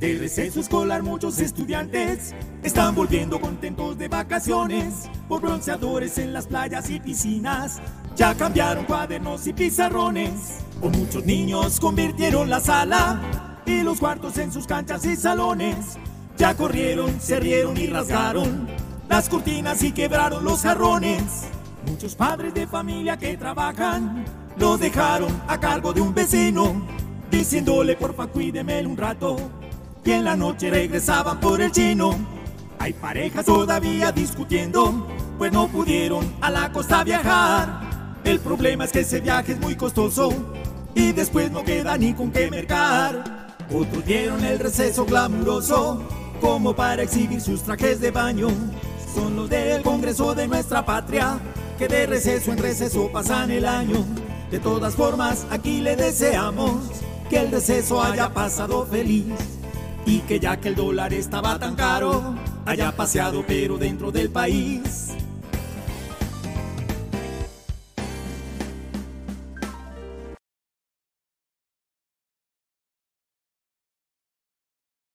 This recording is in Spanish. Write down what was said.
De receso escolar muchos estudiantes están volviendo contentos de vacaciones por bronceadores en las playas y piscinas. Ya cambiaron cuadernos y pizarrones. O muchos niños convirtieron la sala y los cuartos en sus canchas y salones. Ya corrieron, se rieron y rasgaron las cortinas y quebraron los jarrones. Muchos padres de familia que trabajan lo dejaron a cargo de un vecino, diciéndole porfa cuídeme un rato. Y en la noche regresaban por el chino. Hay parejas todavía discutiendo, pues no pudieron a la costa viajar. El problema es que ese viaje es muy costoso y después no queda ni con qué mercar. Otros dieron el receso glamuroso como para exhibir sus trajes de baño. Son los del Congreso de nuestra patria que de receso en receso pasan el año. De todas formas, aquí le deseamos que el receso haya pasado feliz y que ya que el dólar estaba tan caro, haya paseado pero dentro del país.